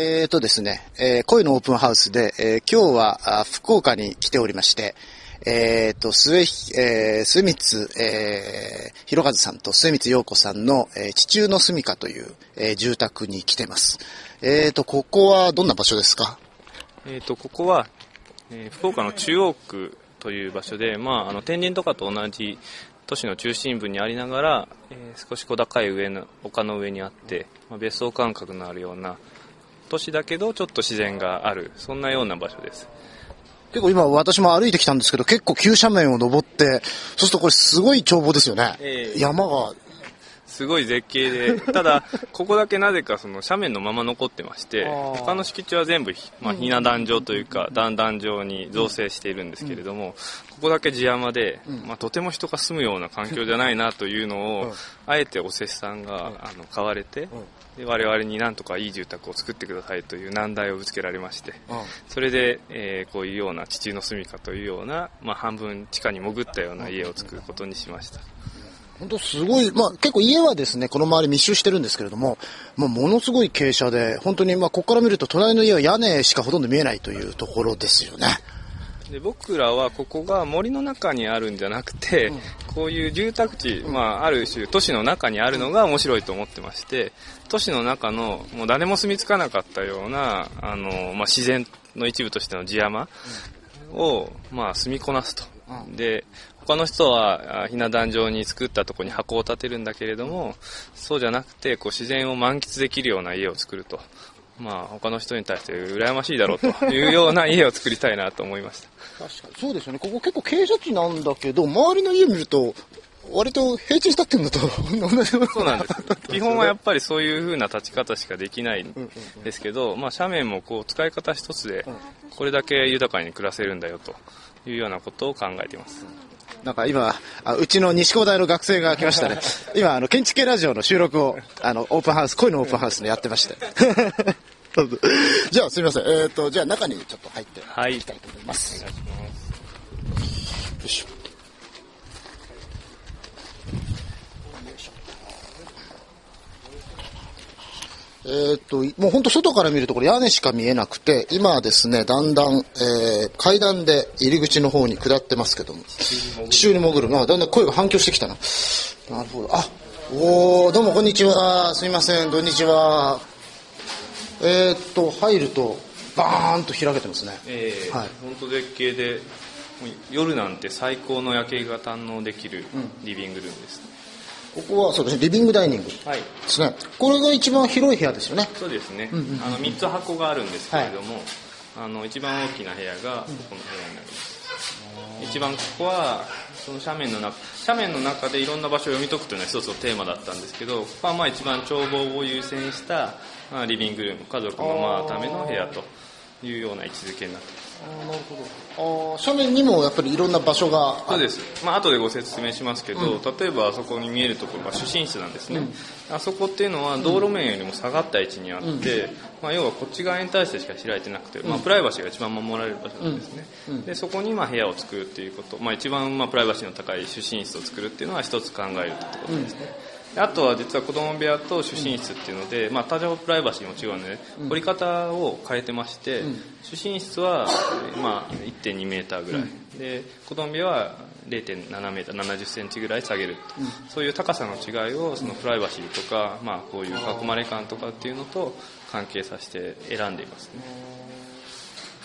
はい、えーとですね、えー、恋のオープンハウスで、えー、今日は福岡に来ておりまして、えーと、末、えー、末光、えー、ひろかずさんと末光陽子さんの、えー、地中の住処という、えー、住宅に来てます。えーと、ここはどんな場所ですか？えーと、ここは、えー、福岡の中央区という場所で、まあ、あの、天神とかと同じ都市の中心部にありながら、えー、少し小高い上の、丘の上にあって、まあ、別荘感覚のあるような、都市だけどちょっと自然がある、そんなような場所です。結構今私も歩いてきたんですけど、結構急斜面を登って、そうするとこれすごい眺望ですよね。えー、山が。すごい絶景で、ただ、ここだけなぜかその斜面のまま残ってまして、他の敷地は全部、まあ、ひな壇状というか、段々状に造成しているんですけれども、ここだけ地山で、まあ、とても人が住むような環境じゃないなというのを、あえてお施主さんがあの買われて、で我々になんとかいい住宅を作ってくださいという難題をぶつけられまして、それで、えー、こういうような地中の住みかというような、まあ、半分地下に潜ったような家を作ることにしました。本当すごい、まあ結構家はですね、この周り密集してるんですけれども、まあものすごい傾斜で、本当にまあここから見ると隣の家は屋根しかほとんど見えないというところですよね。で僕らはここが森の中にあるんじゃなくて、うん、こういう住宅地、まあ、ある種都市の中にあるのが面白いと思ってまして都市の中のもう誰も住み着かなかったようなあの、まあ、自然の一部としての地山を、まあ、住みこなすと。で他の人はひな壇上に作ったところに箱を建てるんだけれどもそうじゃなくてこう自然を満喫できるような家を作るとまあ、他の人に対して羨ましいだろうというような家を作りたいなと思いました。確かに。そうですよね。ここ結構傾斜地なんだけど周りの家見ると割と平地に立ってるのと。同じそうなんです。基本はやっぱりそういう風な立ち方しかできないんですけど、まあ、斜面もこう使い方一つでこれだけ豊かに暮らせるんだよというようなことを考えています、なんか今、あうちの西工大の学生が来ましたね。今、あの、建築系ラジオの収録を、あの、オープンハウス、恋のオープンハウスでやってまして。じゃあ、すみません。えっ、ー、と、じゃあ中にちょっと入っていきたいと思います。はい。よいしょ。えー、っと、もう本当外から見るとこれ屋根しか見えなくて、今はですね、だんだん、えー、階段で入り口の方に下ってますけども、地中に潜る。まあ、だんだん声が反響してきたな。なるほど。あ、おー、どうもこんにちは。すみません、こんにちは。えー、っと、入ると、バーンと開けてますね。えー、はい。本当絶景で、夜なんて最高の夜景が堪能できるリビングルームです、ここはそうですね、リビングダイニングですね。はい、これが一番広い部屋ですよね。そうですね。うんうん、あの3つ箱があるんですけれども、はい、あの一番大きな部屋がこの部屋になります。うん、一番ここはその斜面の中斜面の中でいろんな場所を読み解くというのは一つのテーマだったんですけどここはまあ一番眺望を優先した、まあ、リビングルーム家族のまあための部屋というような位置づけになって。いますあなるほどあ斜面にもやっぱりいろんな場所がそうです、まあ後でご説明しますけど、うん、例えばあそこに見えるところが主寝室なんですね、うん、あそこっていうのは道路面よりも下がった位置にあって、うん、まあ、要はこっち側に対してしか開いてなくて、まあ、プライバシーが一番守られる場所なんですね、でそこにまあ部屋を作るっていうこと、まあ、一番まあプライバシーの高い主寝室を作るっていうのは一つ考えるってことですね、あとは実は子供部屋と主寝室っていうので、まあ、多少プライバシーも違うので、掘り方を変えてまして、主寝室は、まあ、1.2メーターぐらい、で子供部屋は0.7メーター70センチぐらい下げる、そういう高さの違いをそのプライバシーとか、まあ、こういう囲まれ感とかっていうのと関係させて選んでいますね。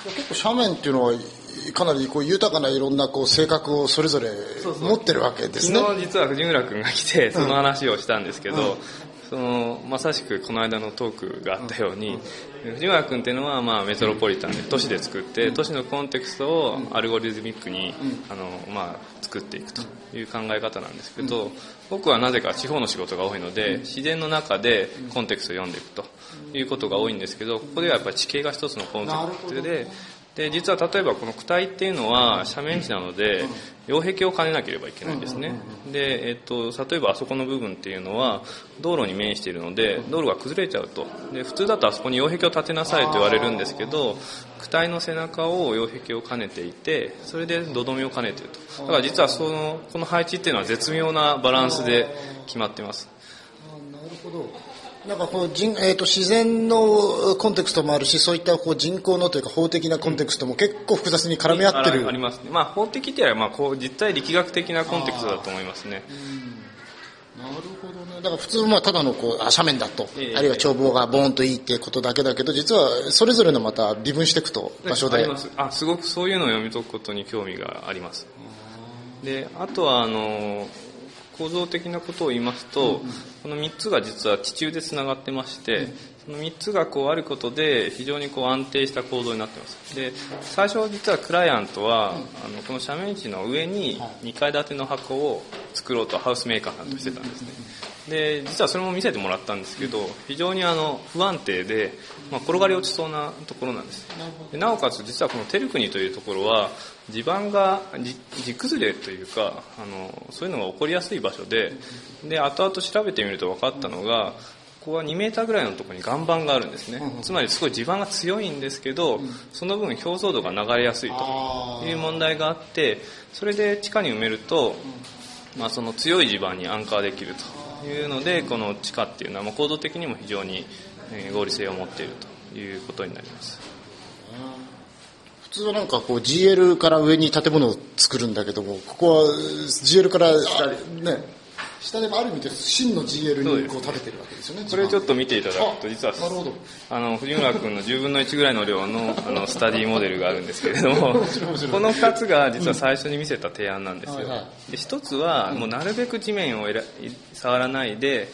結構斜面っていうのはかなりこう豊かないろんなこう性格をそれぞれ持ってるわけですね。昨日実は藤村君が来てその話をしたんですけど、うん、そのまさしくこの間のトークがあったように、うん、藤村君っていうのはまあメトロポリタンで都市で作って、都市のコンテクストをアルゴリズミックに、あのまあ、作っていくという考え方なんですけど、僕はなぜか地方の仕事が多いので自然の中でコンテクストを読んでいくということが多いんですけどここではやっぱり地形が一つのコンセプトでで実は例えばこの躯体っていうのは斜面地なので擁壁を兼ねなければいけないんですね。で、えっと、例えばあそこの部分っていうのは道路に面しているので道路が崩れちゃうと。で普通だとあそこに擁壁を建てなさいと言われるんですけど躯体の背中を擁壁を兼ねていてそれで土留めを兼ねていると。だから実はそのこの配置っていうのは絶妙なバランスで決まっています。なるほどなんかこう人、えー、と自然のコンテクストもあるしそういったこう人工のというか法的なコンテクストも結構複雑に絡み合ってる、ありますね、まあ、法的っていうよりはまあこう実体力学的なコンテクストだと思いますね。なるほどね。だから普通まあただのこうあ斜面だと、ええ。あるいは眺望がボーンといいっていうことだけだけど実はそれぞれのまた微分していくと場所であすごくそういうのを読み解くことに興味があります。であとはあの構造的なことを言いますと、この3つが実は地中でつながってまして、その3つがこうあることで非常にこう安定した構造になってます。で最初実はクライアントは、あのこの斜面地の上に2階建ての箱を作ろうとハウスメーカーさんとしてたんですね。で実はそれも見せてもらったんですけど非常にあの不安定で、まあ、転がり落ちそうなところなんです。でなおかつ実はこのテルクニというところは地盤が地地崩れというかあのそういうのが起こりやすい場所でで後々調べてみると分かったのがここは2メーターぐらいのところに岩盤があるんですね、つまりすごい地盤が強いんですけど、その分表層度が流れやすいという問題があってそれで地下に埋めると、まあ、その強い地盤にアンカーできるというのでこの地下っていうのはまあ構造的にも非常にえー合理性を持っているということになります。普通はなんかこう GL から上に建物を作るんだけどもここは GL からね下でもある意味で真の GL にこう建ててるわけですよねこれちょっと見ていただくとあ実はなるほど。あの藤村君の10分の1ぐらいの量のあのスタディモデルがあるんですけれども この2つが実は最初に見せた提案なんですよ、はいはで1つはもうなるべく地面をえら触らないで、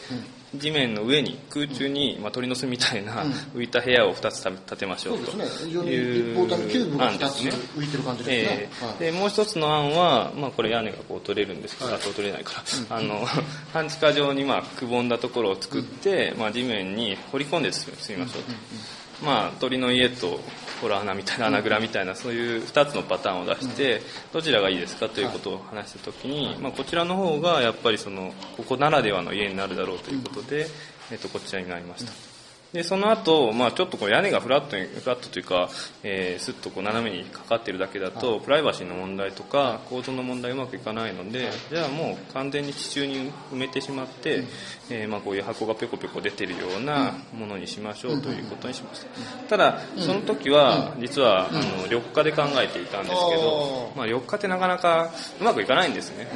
地面の上に空中に、まあ、鳥の巣みたいな浮いた部屋を2つ建てましょうという立方体のキューブが2つ案ですね。浮いてる感じですね。え、はい。えでもう一つの案は、まあ、これ屋根がこう取れるんですけど、あと取れないから、あの 半地下状にまあくぼんだところを作って、まあ、地面に掘り込んで積みましょうと、まあ、鳥の家とホラー穴みたいな穴蔵みたいなそういう2つのパターンを出してどちらがいいですか？ということを話した時に、まあ、こちらの方がやっぱりそのここならではの家になるだろうということで、えっと、こちらになりました。でその後、まあちょっとこう屋根がフラットにフラットというか、えー、スッとこう斜めにかかってるだけだと、プライバシーの問題とか構造の問題うまくいかないので、じゃあもう完全に地中に埋めてしまって、えーまあこういう箱がペコペコ出てるようなものにしましょうということにしました。ただその時は実はあの緑化で考えていたんですけど、まあ、緑化ってなかなかうまくいかないんですね、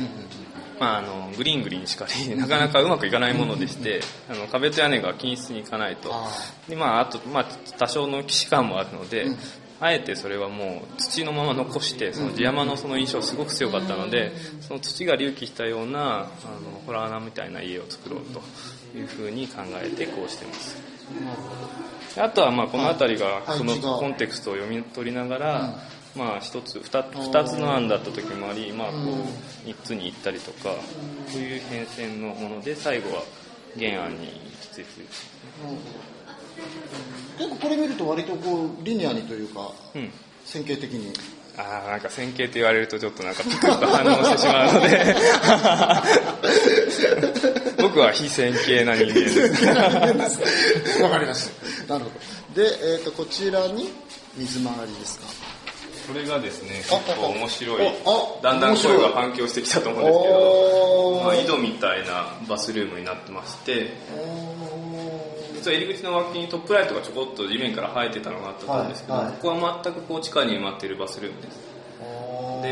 まあ、あのグリーングリーンしかり なかなかうまくいかないものでしてあの壁と屋根が均一にいかないと。で、まあ、あと、まあ、多少の既視感もあるので、あえてそれはもう土のまま残してその地山のその印象すごく強かったのでその土が隆起したようなあのホラー穴みたいな家を作ろうというふうに考えてこうしてます。であとはまあこの辺りがそのコンテクストを読み取りながら、まあ一つ二つ二つの案だった時もあり、まあこう三つに行ったりとか、そういう変遷のもので最後は原案に行き着いて。結構これ見ると割とこうリニアにというかうん。線形的に。ああ、なんか線形って言われるとちょっとなんかピクッと反応してしまうので、僕は非線形な人間です。わかりました。なるほど。で、えー、とこちらに水回りですかこれがですね、あ結構面白い。だんだん声が反響してきたと思うんですけど、おまあ、井戸みたいなバスルームになってまして、実は入り口の脇にトップライトがちょこっと地面から生えてたのがあったと思うんですけど、はいはい。ここは全くこう地下に埋まっているバスルームです。で、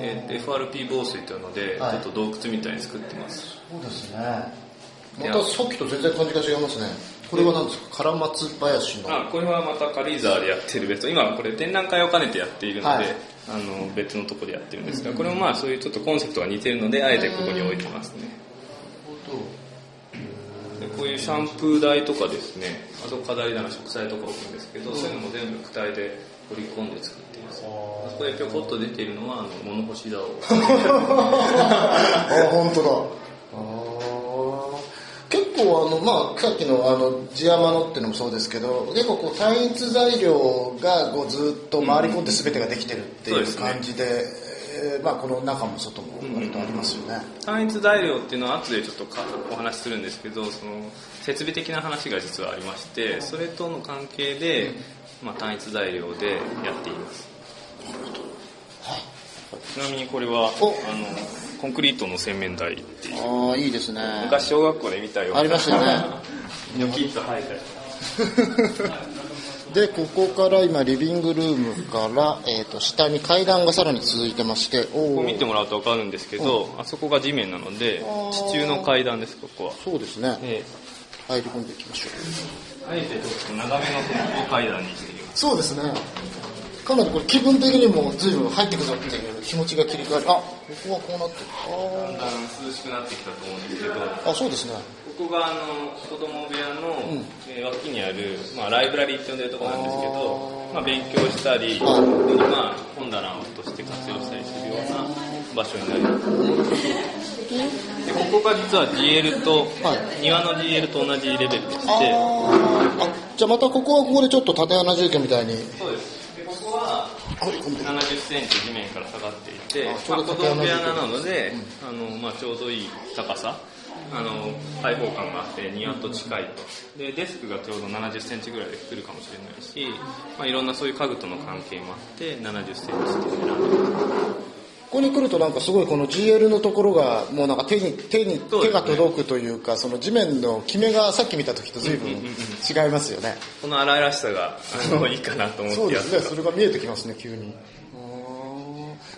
えー FRP 防水というので、はい。ちょっと洞窟みたいに作ってます。そうですね。またさっきと全然感じが違いますねこれは何ですか？唐松林の。あこれはまた軽井沢でやってる別今これ展覧会を兼ねてやっているので、はい。あの別のところでやってるんですがこれもまあそういうちょっとコンセプトが似てるのであえてここに置いてますね。でこういうシャンプー台とかですねあと飾り棚植栽とか置くんですけど、そういうのも全部躯体で取り込んで作っています。ここでぴょこっと出ているのはあの物干し竿を。あ本当だ構あのまあさっきのあの地山のっていうのもそうですけど結構こう単一材料がこうずっと回り込んで全てができてるっていう感じで、えーまあこの中も外も割とありますよね、単一材料っていうのは後でちょっとかお話しするんですけどその設備的な話が実はありましてそれとの関係で、まあ、単一材料でやっています。ちなみにこれはあおのコンクリートの洗面台っていう。ああいいですね。昔小学校で見たよ。うなありますよね。ニョキッと生えたりでここから今リビングルームから、えー、と下に階段がさらに続いてましておここー見てもらうと分かるんですけど、あそこが地面なので地中の階段ですここは、そうですね。え入り込んでいきましょう。えあえてちょっと長めの階段にしています。そうですねかなりこれ気分的にも随分入ってくぞっていう気持ちが切り替わる。あここはこうなってる。だんだん涼しくなってきたと思うんですけど。ああそうですね。ここがあの子供部屋の、えー脇にある、まあ、ライブラリーって呼んでるところなんですけどまあ、勉強したり、はい。まあ、本棚として活用したりするような場所になります。でここが実は GL と、はい。庭の GL と同じレベルでして。あじゃあまたここはここでちょっと縦穴住居みたいに。そうです70センチ地面から下がっていて、まあ子供部屋なので、あのまあ、ちょうどいい高さ、あの開放感があって庭と近いと。でデスクがちょうど70センチぐらいで来るかもしれないし、まあ、いろんなそういう家具との関係もあって70センチっていうのを選んでここに来るとなんかすごいこの GL のところがもうなんか手に手に手が届くというかその地面のキメがさっき見た時と随分違いますよね。この荒々しさがあのいいかなと思そうですってやってた。ね。それが見えてきますね急に。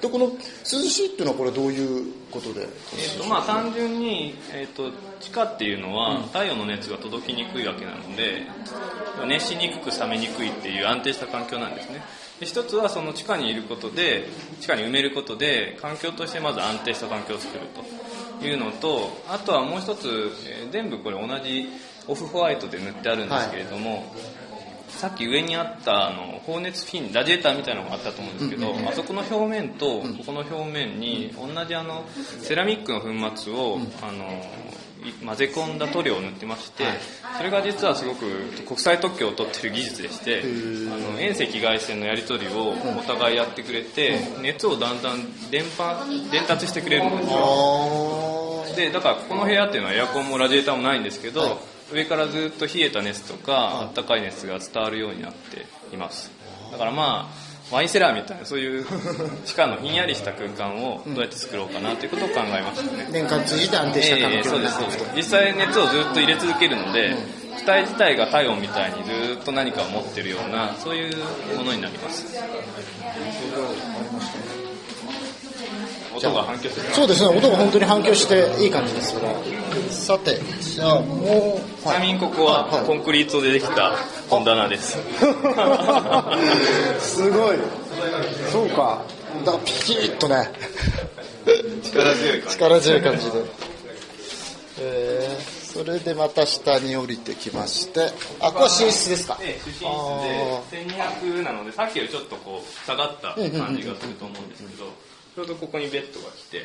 でこの涼しいっていうのはこれどういうことで？えーとまあ、単純に、えー、と地下っていうのは太陽の熱が届きにくいわけなので熱しにくく冷めにくいっていう安定した環境なんですねで一つはその地下にいることで地下に埋めることで環境としてまず安定した環境を作るというのとあとはもう一つ、えー全部これ同じオフホワイトで塗ってあるんですけれども、さっき上にあったあの放熱フィンラジエーターみたいなのがあったと思うんですけど、あそこの表面とここの表面に同じあのセラミックの粉末を、あのい混ぜ込んだ塗料を塗ってまして、それが実はすごく国際特許を取ってる技術でしてあの遠赤外線のやり取りをお互いやってくれて熱をだんだん伝播伝達してくれるんですよ。あでだからここの部屋っていうのはエアコンもラジエーターもないんですけど、上からずっと冷えた熱とか、暖かい熱が伝わるようになっています。だからまあワインセラーみたいなそういう 地下のひんやりした空間をどうやって作ろうかなということを考えましたね、年間通じて安定した環ええ境にそうですそうです。実際熱をずっと入れ続けるので、機体自体が体温みたいにずっと何かを持ってるようなそういうものになります音が反響する。そうですね。音が本当に反響していい感じですよねさてじゃあもうちなみにここはコンクリートでできた本棚です。すごい。そうか。だからピキッとね。力強い感じ。力強い感じで。えーそれでまた下に降りてきまして。あここは寝室ですか？で、主寝室で1200なので、さっきよりちょっとこう下がった感じがすると思うんですけど、ちょうどここにベッドが来て、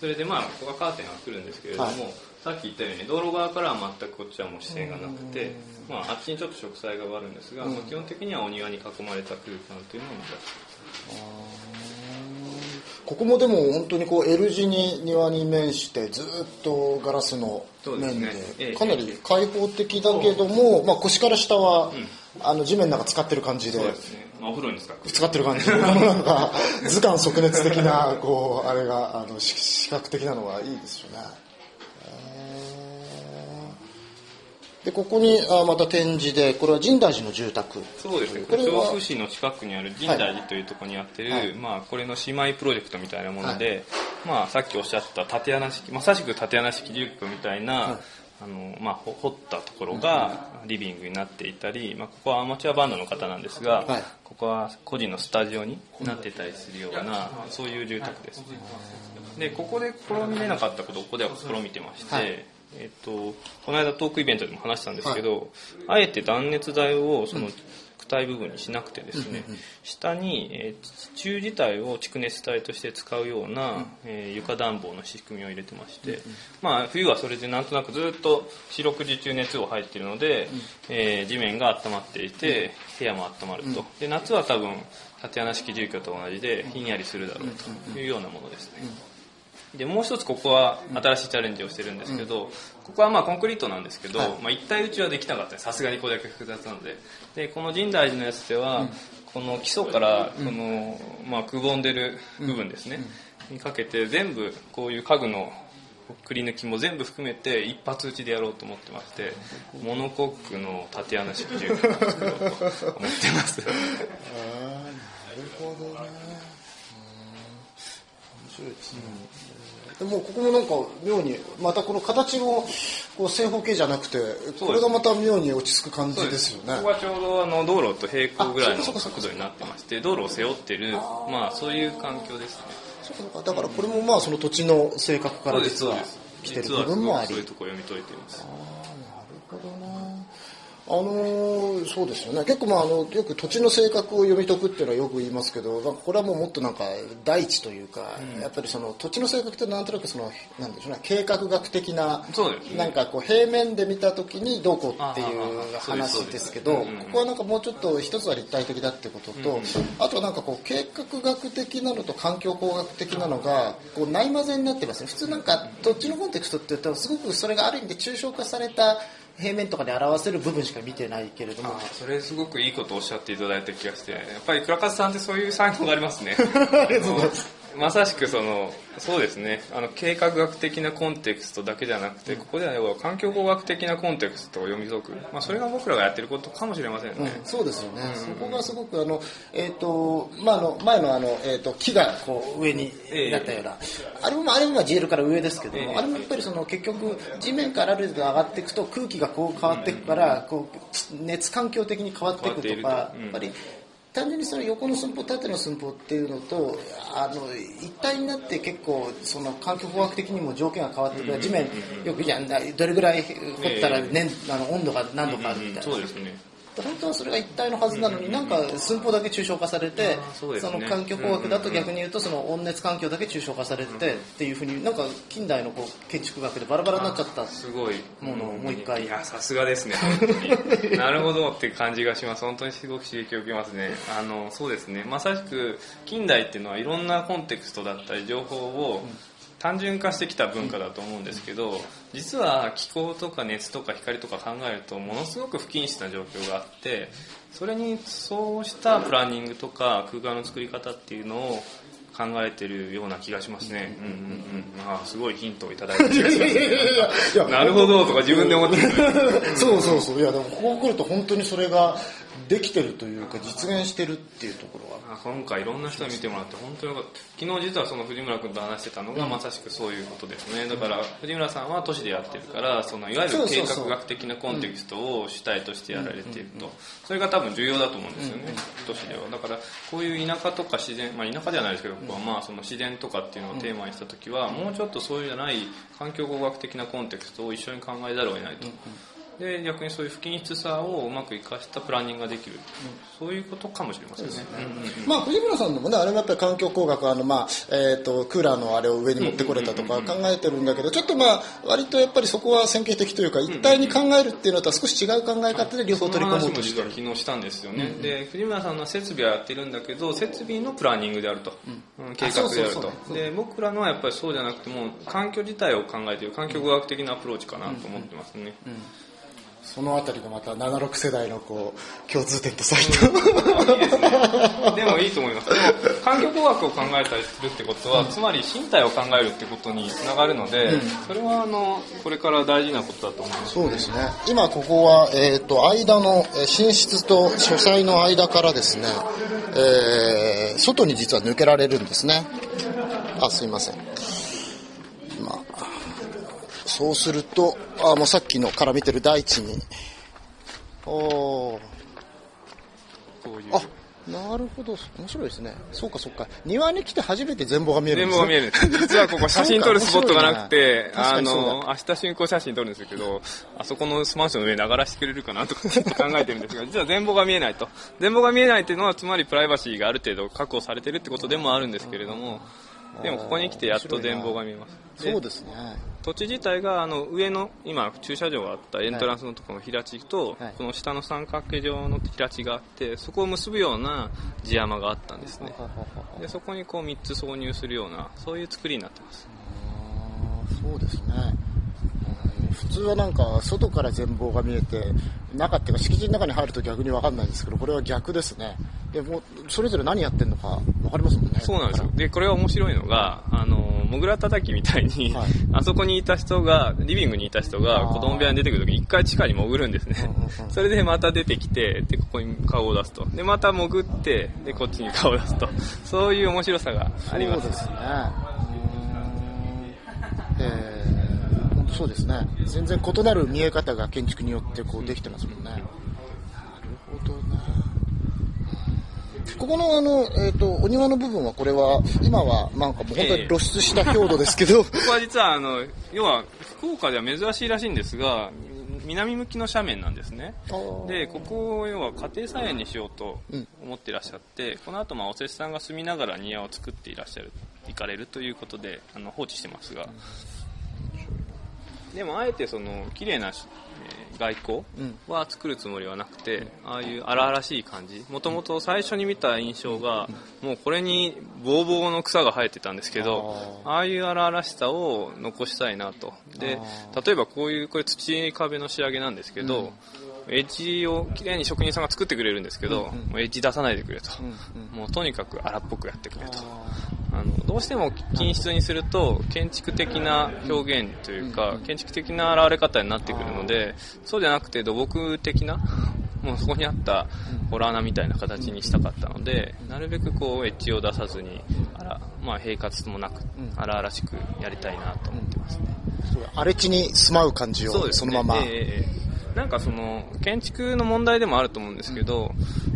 それでまあ、ここがカーテンが来るんですけれども、はい。さっき言ったように道路側からは全くこっちはもう視線がなくて、まあ、あっちにちょっと植栽があるんですが、まあ基本的にはお庭に囲まれた空間というのを目指してここもでも本当にこう L 字に庭に面してずっとガラスの面でかなり開放的だけども、まあ、腰から下は、あの地面なんか使ってる感じで。そうですね。まあ、お風呂に使って使ってる感じ。なんか図鑑即熱的なこうあれがあのし視覚的なのはいいですよね。でここにあまた展示でこれは深大寺の住宅。そうですね、これは調布市の近くにある深大寺というところにあってる、はい。まあ、これの姉妹プロジェクトみたいなもので、まあ、さっきおっしゃった縦穴式、まさしく縦穴式住居みたいな、あのまあ、ほ掘ったところがリビングになっていたり、まあ、ここはアマチュアバンドの方なんですが、はい。ここは個人のスタジオになってたりするような、そういう住宅ですね。でここで試みれなかったことをここでは試みてまして、はい。えっとこの間トークイベントでも話したんですけど、あえて断熱材をその躯体部分にしなくてですね、下に、えー地中自体を蓄熱体として使うような、えー床暖房の仕組みを入れてまして、まあ、冬はそれでなんとなくずっと四六時中熱を入っているので、えー地面が温まっていて部屋も温まると、で夏は多分縦穴式住居と同じでひんやりするだろうというようなものですね。でもう一つここは新しいチャレンジをしてるんですけど、ここはまあコンクリートなんですけど、はい。まあ、一体打ちはできなかった。ですさすがにこれだけ複雑なので。でこの深大寺のやつでは、この基礎からこの、まあ、くぼんでる部分ですね、にかけて全部こういう家具のくり抜きも全部含めて一発打ちでやろうと思ってましてモノコックの縦穴式銃を作ろうと思ってます。ああなるほどね。面白いですね、でもここもなんか妙にまたこの形もこう正方形じゃなくてこれがまた妙に落ち着く感じですよね。ここはちょうどあの道路と平行ぐらいの角度になってまして道路を背負ってるまあそういう環境ですね。だからこれもまあその土地の性格から実は来てる部分もあり。そういうところ読み解いています。なるほどなあのーそうですよね。結構まああのよく土地の性格を読み解くっていうのはよく言いますけどこれはもうもっとなんか大地というか、やっぱりその土地の性格ってなんとなくそのなんでしょうね計画学的ななんかこう平面で見た時にどうこうっていう話ですけどここはなんかもうちょっと一つは立体的だってことと、あとはなんかこう計画学的なのと環境工学的なのがこうない混ぜになってますね。普通なんか土地のコンテクストって言うとすごくそれがある意味で抽象化された平面とかで表せる部分しか見てないけれども。あそれすごくいいことをおっしゃっていただいた気がしてやっぱり倉和さんってそういう才能がありますね。ありがとうございますまさしくそのそうですね。あの計画学的なコンテクストだけじゃなくて、ここでは要は環境工学的なコンテクストを読み解く、まあ、それが僕らがやってることかもしれませんね、うん、そうですよね、そこがすごくあの、えっとまあ、あの前のあの、えっと木がこう上にええ。なったような、あれもあれもまあ GL から上ですけども、ええ。あれもやっぱりその結局地面からある程度上がっていくと空気がこう変わっていくから、こう熱環境的に変わっていくとか、やっぱり単純にその横の寸法縦の寸法っていうのとあの一体になって結構その環境工学的にも条件が変わってくる、地面よくじゃんどれぐらい掘ったら、ねあの温度が何度かあるみたいな、そうですね本当はそれが一体のはずなのに、なんか寸法だけ抽象化されて、その環境工学だと逆に言うと、その温熱環境だけ抽象化されてっていうふうに、なんか近代のこう建築学でバラバラになっちゃった。すごい。ものをもう一回。いやさすがですね なるほどって感じがします。本当にすごく刺激を受けますね。あのそうですね。まさしく近代っていうのはいろんなコンテクストだったり情報を単純化してきた文化だと思うんですけど実は気候とか熱とか光とか考えるとものすごく不均質な状況があってそれにそうしたプランニングとか空間の作り方っていうのを考えてるような気がしますね。うんうんうん。あすごいヒントをいただいた気がします。いやなるほどとか自分で思ってる。そうそうそう。いや、でもここ来ると本当にそれができてるというか、実現してるっていうところは。あ今回いろんな人に見てもらって本当によかった。昨日実はその藤村君と話してたのがまさしくそういうことですね。だから藤村さんは都市でやってるからそのいわゆる計画学的なコンテキストを主体としてやられていると。それが多分重要だと思うんですよね都市では。だからこういう田舎とか自然まあ田舎じゃないですけどここはまあその自然とかっていうのをテーマにした時はもうちょっとそういうじゃない環境工学的なコンテクストを一緒に考えざるを得ないと。で逆にそういう不均質さをうまく生かしたプランニングができる、そういうことかもしれませんね。まあ、藤村さんのもね、あれもやっぱり環境工学、あの、まあ、えっ、と、クーラーのあれを上に持ってこれたとか考えてるんだけど、ちょっとまあ、割とやっぱりそこは線形的というか、一体に考えるっていうのとは少し違う考え方で両方取り込もうとして。る。は昨日したんですよね、で藤村さんの設備はやってるんだけど設備のプランニングであると、うん。計画であると。で僕らのはやっぱりそうじゃなくても環境自体を考えている環境語学的なアプローチかなと思ってますね、そのあたりがまた76世代のこう、共通点とされた。いいですねでもいいと思いますでも環境工学を考えたりするってことは、つまり身体を考えるってことにつながるので、それはあのこれから大事なことだと思いますそうですね。今ここは、えっ、と、間の、えー寝室と書斎の間からですね、えー外に実は抜けられるんですね。あ、すいません。まあ、そうすると、あ、もうさっきのから見てる大地に、おあ、なるほど、面白いですね。そうかそうか。庭に来て初めて全貌が見えるんですね。全貌が見える。実はここ写真撮るスポットがなくて、あの、明日竣工写真撮るんですけど、あそこのマンションの上に上がらせてくれるかなとか 考えてるんですが、実は全貌が見えないと。全貌が見えないっていうのは、つまりプライバシーがある程度確保されてるってことでもあるんですけれども、でもここに来てやっと全貌が見えます。そうですね。土地自体があの上の今駐車場があったエントランスのところの平地と、はい。この下の三角形状の平地があってそこを結ぶような地山があったんですね。でそこにこう3つ挿入するようなそういう作りになってます。そうですね。うん普通はなんか外から全貌が見えて中っていうか敷地の中に入ると逆に分かんないんですけどこれは逆ですねでもうそれぞれ何やってんのか分かりますもんねそうなんですよ。で、これが面白いのが、あの、モグラ叩きみたいに、はい あそこにいた人が、リビングにいた人が子供部屋に出てくるとき一回地下に潜るんですねうんうんうん。それでまた出てきて、で、ここに顔を出すと。で、また潜って、で、こっちに顔を出すと。そういう面白さがあります。そうですねえそうですね全然異なる見え方が建築によってこうできてますもんね、なるほどねここのあの、えっとお庭の部分はこれは今はなんかもう本当に露出した郷土ですけど、ここは実は、あの、要は、福岡では珍しいらしいんですが、南向きの斜面なんですね。で、ここを要は家庭菜園にしようと思っていらっしゃって、この後まあおせちさんが住みながら庭を作っていらっしゃる、行かれるということで、あの放置してますが、でもあえてその綺麗な外交は作るつもりはなくて、ああいう荒々しい感じ、もともと最初に見た印象が、もうこれにボーボーの草が生えてたんですけど、ああいう荒々しさを残したいなと。で、例えばこういう、これ土壁の仕上げなんですけど、エッジをきれいに職人さんが作ってくれるんですけど、もうエッジ出さないでくれと。もうとにかく荒っぽくやってくれと。あのどうしても均質にすると建築的な表現というか、建築的な現れ方になってくるのでそうじゃなくて土木的な もうそこにあったホラー穴みたいな形にしたかったのでなるべくこうエッジを出さずにあら、まあ、平滑もなく荒々しくやりたいなと思ってますね。荒れ地に住まう感じをそ,、のまま、ええええなんかその建築の問題でもあると思うんですけど、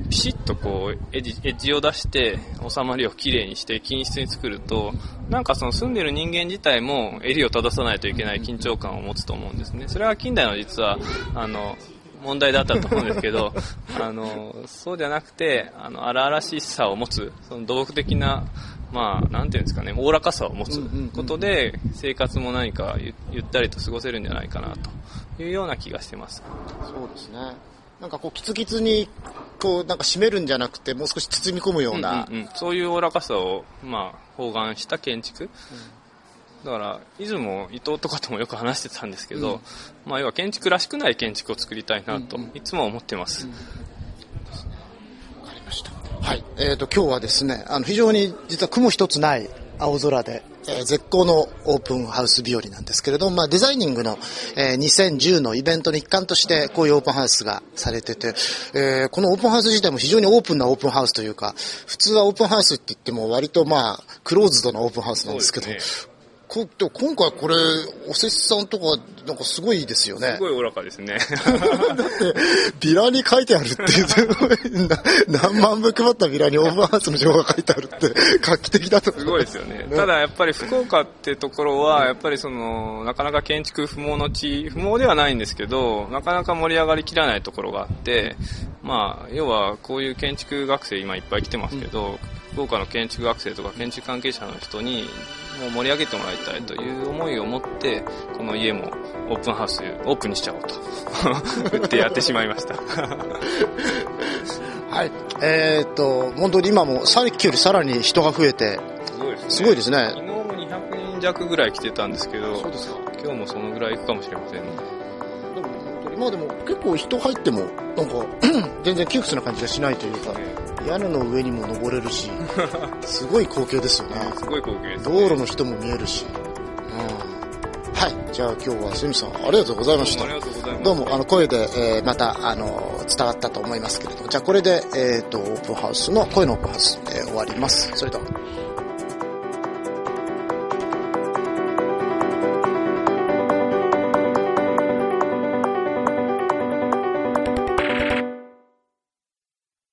ピシッとこうエッジエッジを出して収まりをきれいにして均質に作るとなんかその住んでる人間自体も襟を正さないといけない緊張感を持つと思うんですね。それは近代の実はあの問題だったと思うんですけど あのそうじゃなくてあの荒々しさを持つその土木的なまあ、なんていうんですかね、おおらかさを持つことで、生活も何かゆゆったりと過ごせるんじゃないかなというような気がしてます。そうですねなんかこうキツキツにこうなんか締めるんじゃなくてもう少し包み込むような、うんうんうんそういうおおらかさを、まあ、包含した建築。だから、出雲、伊藤とかともよく話してたんですけど、まあ、要は建築らしくない建築を作りたいなと、いつも思ってます。わかりました。はい。えっ、と、今日はですね、あの、非常に実は雲一つない青空で、え絶好のオープンハウス日和なんですけれども、まあ、デザイニングの、え2010のイベントの一環として、こういうオープンハウスがされてて、えこのオープンハウス自体も非常にオープンなオープンハウスというか、普通はオープンハウスって言っても割とまあ、クローズドなオープンハウスなんですけど、こでも今回これ、おせちさんとか、なんかすごいですよねす。ごいおおらかですね。ビラに書いてあるっていう、すごいな何万部配ったビラにオープンハウスの情報が書いてあるって、画期的だと思すごいですよね。ただやっぱり福岡ってところは、やっぱりその、なかなか建築不毛の地、不毛ではないんですけど、なかなか盛り上がりきらないところがあって、まあ、要はこういう建築学生今いっぱい来てますけど、福岡の建築学生とか建築関係者の人に、もう盛り上げてもらいたいという思いを持って、この家もオープンハウス、オープンにしちゃおうと、言ってやってしまいました。はい。えーっと、本当に今もさっきよりさらに人が増えて、すごいですね。すね昨日も200人弱ぐらい来てたんですけど、ですか。今日もそのぐらい行くかもしれませんね。でも本当に、まあでも結構人入っても、なんか、全然窮屈な感じがしないというか、屋根の上にも登れるし、すごい光景ですよね。すごい光景です、道路の人も見えるし。うん。はい。じゃあ今日はセミさんありがとうございましたどうもあの、声で、えーまた、あの、伝わったと思いますけれども、じゃあこれで、えっ、と、オープンハウスの、声のオープンハウス、えー終わります。それでは。